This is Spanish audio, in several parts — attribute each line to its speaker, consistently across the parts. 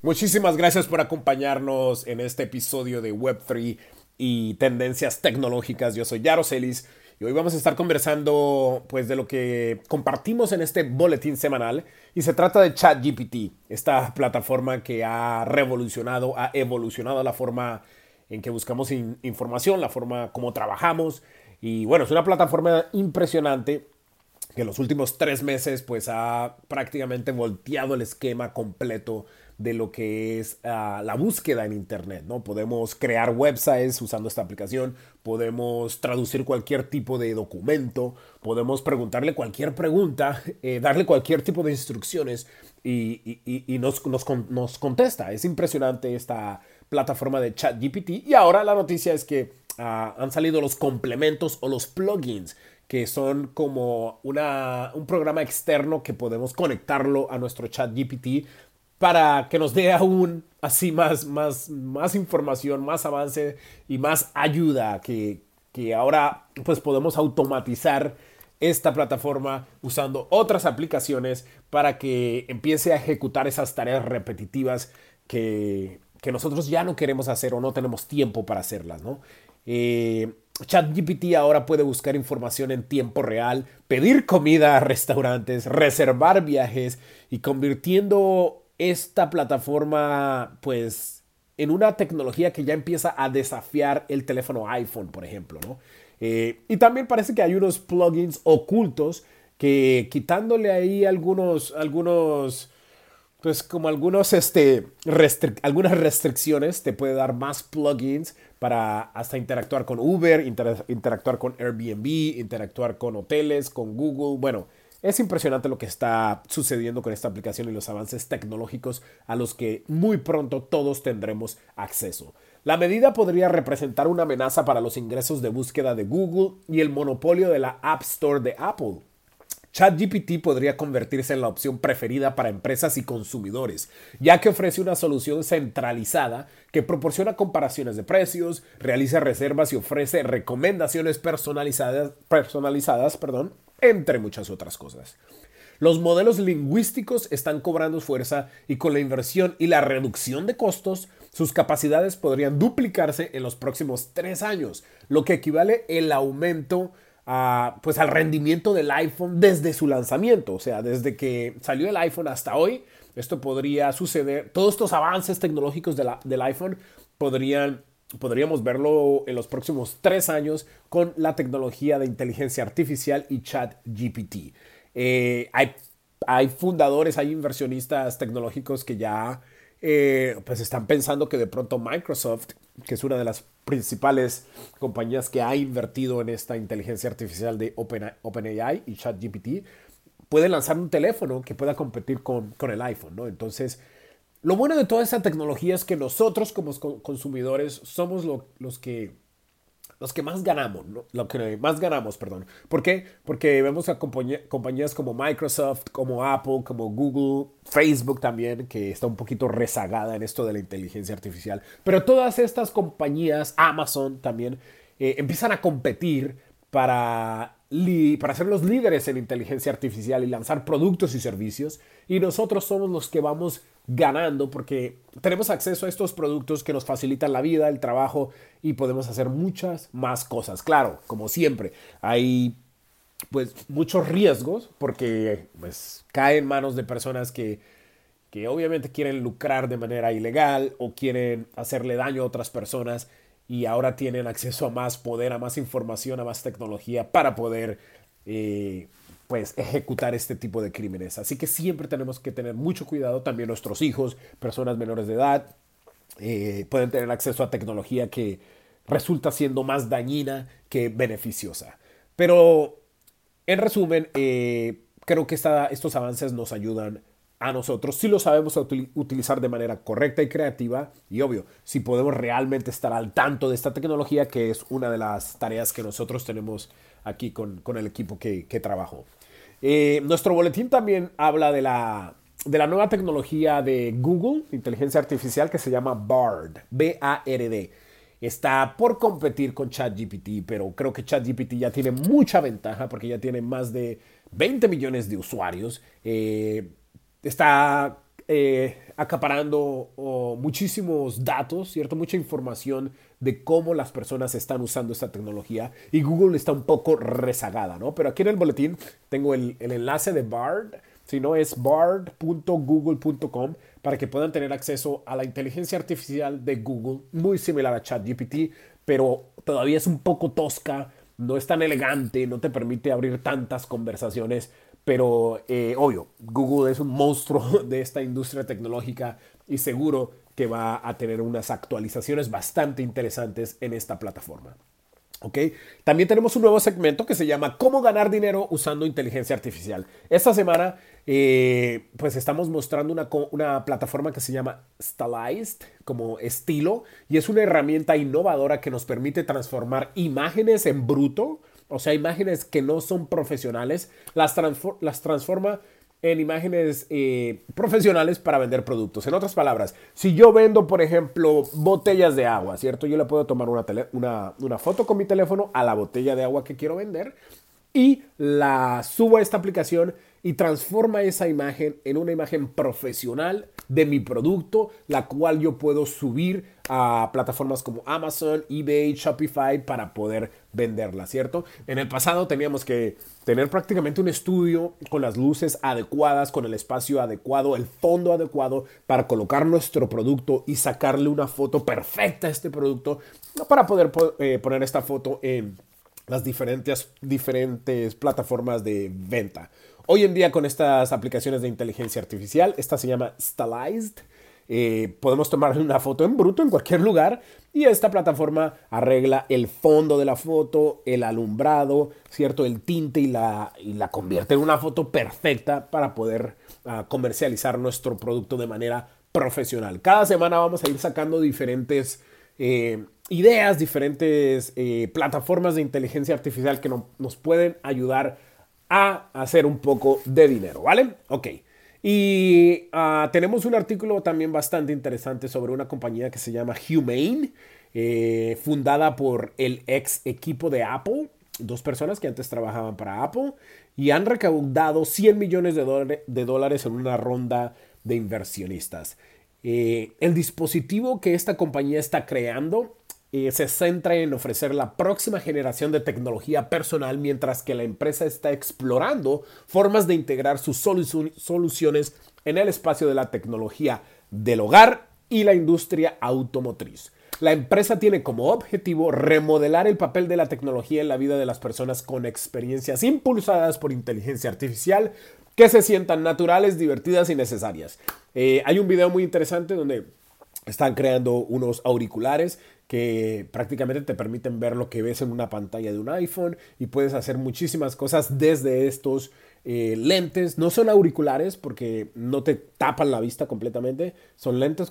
Speaker 1: Muchísimas gracias por acompañarnos en este episodio de Web3 y tendencias tecnológicas. Yo soy Yaro Celis y hoy vamos a estar conversando pues de lo que compartimos en este boletín semanal y se trata de ChatGPT, esta plataforma que ha revolucionado, ha evolucionado la forma en que buscamos información, la forma como trabajamos y bueno, es una plataforma impresionante que en los últimos tres meses pues ha prácticamente volteado el esquema completo de lo que es ah, la búsqueda en Internet, ¿no? Podemos crear websites usando esta aplicación, podemos traducir cualquier tipo de documento, podemos preguntarle cualquier pregunta, eh, darle cualquier tipo de instrucciones y, nos, nos, contesta. Es impresionante esta plataforma de ChatGPT y ahora la noticia es que ah, han salido los complementos o los plugins que son como una, un programa externo que podemos conectarlo a nuestro chat GPT para que nos dé aún así más, más, más información, más avance y más ayuda que, que ahora pues podemos automatizar esta plataforma usando otras aplicaciones para que empiece a ejecutar esas tareas repetitivas que, que nosotros ya no queremos hacer o no tenemos tiempo para hacerlas, ¿no? Eh, ChatGPT ahora puede buscar información en tiempo real, pedir comida a restaurantes, reservar viajes y convirtiendo esta plataforma, pues, en una tecnología que ya empieza a desafiar el teléfono iPhone, por ejemplo, ¿no? Eh, y también parece que hay unos plugins ocultos que quitándole ahí algunos, algunos, pues como algunos, este, algunas restricciones, te puede dar más plugins para hasta interactuar con Uber, interactuar con Airbnb, interactuar con hoteles, con Google, bueno, es impresionante lo que está sucediendo con esta aplicación y los avances tecnológicos a los que muy pronto todos tendremos acceso. La medida podría representar una amenaza para los ingresos de búsqueda de Google y el monopolio de la App Store de Apple. ChatGPT podría convertirse en la opción preferida para empresas y consumidores, ya que ofrece una solución centralizada que proporciona comparaciones de precios, realiza reservas y ofrece recomendaciones personalizadas, personalizadas perdón, entre muchas otras cosas. Los modelos lingüísticos están cobrando fuerza y con la inversión y la reducción de costos, sus capacidades podrían duplicarse en los próximos tres años, lo que equivale el aumento pues al rendimiento del iPhone desde su lanzamiento, o sea, desde que salió el iPhone hasta hoy, esto podría suceder, todos estos avances tecnológicos del iPhone podrían podríamos verlo en los próximos tres años con la tecnología de inteligencia artificial y chat GPT. Eh, hay, fundadores, hay inversionistas tecnológicos que ya eh, pues están pensando que de pronto Microsoft, que es una de las principales compañías que ha invertido en esta inteligencia artificial de OpenAI y ChatGPT, puede lanzar un teléfono que pueda competir con, con el iPhone, ¿no? Entonces, lo bueno de toda esa tecnología es que nosotros como consumidores somos los que los que más ganamos, lo que más ganamos, perdón. ¿Por qué? Porque vemos a compañías como Microsoft, como Apple, como Google, Facebook también, que está un poquito rezagada en esto de la inteligencia artificial. Pero todas estas compañías, Amazon también, eh, empiezan a competir para para ser los líderes en inteligencia artificial y lanzar productos y servicios. Y nosotros somos los que vamos ganando porque tenemos acceso a estos productos que nos facilitan la vida, el trabajo y podemos hacer muchas más cosas. Claro, como siempre, hay pues muchos riesgos porque pues cae en manos de personas que, que obviamente quieren lucrar de manera ilegal o quieren hacerle daño a otras personas y ahora tienen acceso a más poder, a más información, a más tecnología para poder eh, pues ejecutar este tipo de crímenes. Así que siempre tenemos que tener mucho cuidado, también nuestros hijos, personas menores de edad, eh, pueden tener acceso a tecnología que resulta siendo más dañina que beneficiosa. Pero en resumen, eh, creo que estos avances nos ayudan a nosotros si lo sabemos utilizar de manera correcta y creativa y obvio, si podemos realmente estar al tanto de esta tecnología, que es una de las tareas que nosotros tenemos aquí con, el equipo que, que trabajo. Eh, nuestro boletín también habla de la, de la nueva tecnología de Google, inteligencia artificial, que se llama BARD, B-A-R-D. Está por competir con ChatGPT, pero creo que ChatGPT ya tiene mucha ventaja porque ya tiene más de 20 millones de usuarios. Eh, está eh, acaparando muchísimos datos, ¿cierto? Mucha información de cómo las personas están usando esta tecnología y Google está un poco rezagada, ¿no? Pero aquí en el boletín tengo el, enlace de Bard, si no es bard.google.com para que puedan tener acceso a la inteligencia artificial de Google, muy similar a ChatGPT, pero todavía es un poco tosca, no es tan elegante, no te permite abrir tantas conversaciones, pero eh, obvio, Google es un monstruo de esta industria tecnológica y seguro que va a tener unas actualizaciones bastante interesantes en esta plataforma. También tenemos un nuevo segmento que se llama Cómo ganar dinero usando inteligencia artificial. Esta semana eh, pues estamos mostrando una, una, plataforma que se llama Stylized como estilo y es una herramienta innovadora que nos permite transformar imágenes en bruto, o sea, imágenes que no son profesionales, las, las transforma en imágenes eh, profesionales para vender productos. En otras palabras, si yo vendo, por ejemplo, botellas de agua, ¿cierto? Yo le puedo tomar una, una, foto con mi teléfono a la botella de agua que quiero vender y la subo a esta aplicación y transforma esa imagen en una imagen profesional de mi producto, la cual yo puedo subir a plataformas como Amazon, eBay, Shopify para poder venderla, ¿cierto? En el pasado teníamos que tener prácticamente un estudio con las luces adecuadas, con el espacio adecuado, el fondo adecuado para colocar nuestro producto y sacarle una foto perfecta a este producto para poder eh, poner esta foto en las diferentes, diferentes plataformas de venta. Hoy en día con estas aplicaciones de inteligencia artificial, esta se llama Stylized, eh, podemos tomar una foto en bruto en cualquier lugar y esta plataforma arregla el fondo de la foto, el alumbrado, ¿cierto? El tinte y la, y la convierte en una foto perfecta para poder ah, comercializar nuestro producto de manera profesional. Cada semana vamos a ir sacando diferentes eh, ideas, diferentes eh, plataformas de inteligencia artificial que nos pueden ayudar a hacer un poco de dinero, ¿vale? Ok. Y ah, tenemos un artículo también bastante interesante sobre una compañía que se llama Humane, eh, fundada por el ex equipo de Apple, dos personas que antes trabajaban para Apple, y han recaudado 100 millones de, dólares en una ronda de inversionistas. Eh, el dispositivo que esta compañía está creando eh, se centra en ofrecer la próxima generación de tecnología personal mientras que la empresa está explorando formas de integrar sus soluciones en el espacio de la tecnología del hogar y la industria automotriz. La empresa tiene como objetivo remodelar el papel de la tecnología en la vida de las personas con experiencias impulsadas por inteligencia artificial que se sientan naturales, divertidas y necesarias. Eh, hay un video muy interesante donde están creando unos auriculares que prácticamente te permiten ver lo que ves en una pantalla de un iPhone y puedes hacer muchísimas cosas desde estos eh, lentes. No son auriculares porque no te tapan la vista completamente, son lentes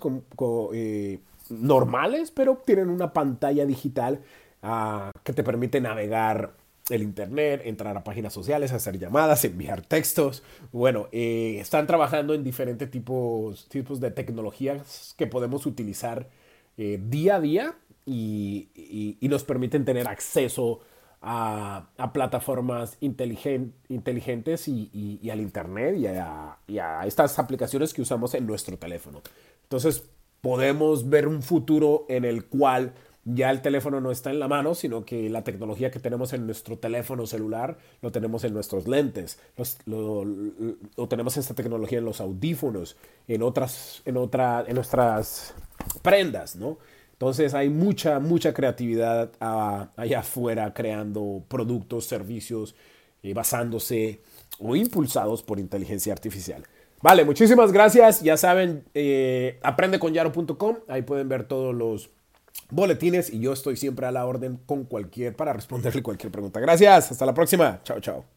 Speaker 1: eh, normales, pero tienen una pantalla digital ah, que te permite navegar el internet, entrar a páginas sociales, hacer llamadas, enviar textos. Bueno, eh, están trabajando en diferentes tipos, tipos de tecnologías que podemos utilizar día a día y, nos permiten tener acceso a, plataformas inteligentes y, al Internet y a, estas aplicaciones que usamos en nuestro teléfono. Entonces podemos ver un futuro en el cual ya el teléfono no está en la mano, sino que la tecnología que tenemos en nuestro teléfono celular lo tenemos en nuestros lentes, lo, tenemos esta tecnología en los audífonos, en otras, en otra, en nuestras prendas, ¿no? Entonces hay mucha, mucha creatividad ah, allá afuera creando productos, servicios, eh, basándose o impulsados por inteligencia artificial. Vale, muchísimas gracias. Ya saben, eh, aprendeconyaro.com. Ahí pueden ver todos los boletines y yo estoy siempre a la orden con cualquier para responderle cualquier pregunta. Gracias. Hasta la próxima. Chao, chao.